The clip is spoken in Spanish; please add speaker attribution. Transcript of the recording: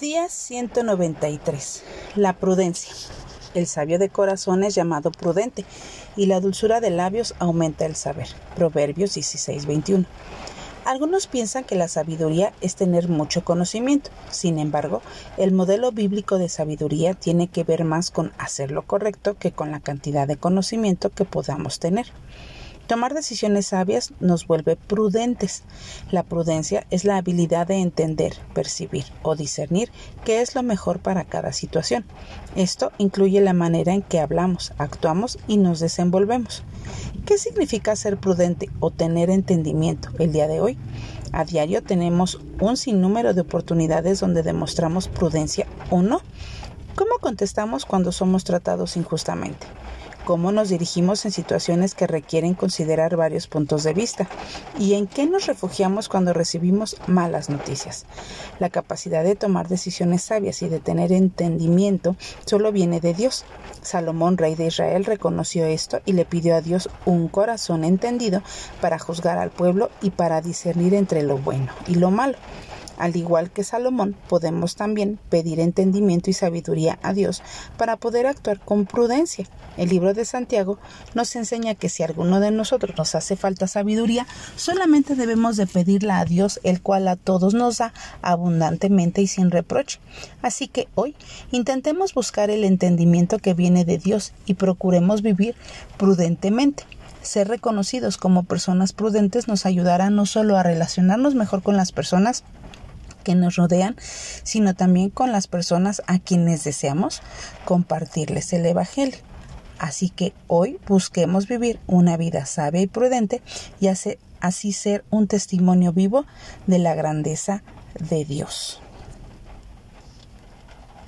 Speaker 1: Día 193. La prudencia. El sabio de corazón es llamado prudente, y la dulzura de labios aumenta el saber. Proverbios 16:21. Algunos piensan que la sabiduría es tener mucho conocimiento. Sin embargo, el modelo bíblico de sabiduría tiene que ver más con hacer lo correcto que con la cantidad de conocimiento que podamos tener. Tomar decisiones sabias nos vuelve prudentes. La prudencia es la habilidad de entender, percibir o discernir qué es lo mejor para cada situación. Esto incluye la manera en que hablamos, actuamos y nos desenvolvemos. ¿Qué significa ser prudente o tener entendimiento el día de hoy? A diario tenemos un sinnúmero de oportunidades donde demostramos prudencia o no. ¿Cómo contestamos cuando somos tratados injustamente? Cómo nos dirigimos en situaciones que requieren considerar varios puntos de vista y en qué nos refugiamos cuando recibimos malas noticias. La capacidad de tomar decisiones sabias y de tener entendimiento solo viene de Dios. Salomón, rey de Israel, reconoció esto y le pidió a Dios un corazón entendido para juzgar al pueblo y para discernir entre lo bueno y lo malo. Al igual que Salomón, podemos también pedir entendimiento y sabiduría a Dios para poder actuar con prudencia. El libro de Santiago nos enseña que si alguno de nosotros nos hace falta sabiduría, solamente debemos de pedirla a Dios, el cual a todos nos da abundantemente y sin reproche. Así que hoy intentemos buscar el entendimiento que viene de Dios y procuremos vivir prudentemente. Ser reconocidos como personas prudentes nos ayudará no solo a relacionarnos mejor con las personas, que nos rodean, sino también con las personas a quienes deseamos compartirles el Evangelio. Así que hoy busquemos vivir una vida sabia y prudente y así ser un testimonio vivo de la grandeza de Dios.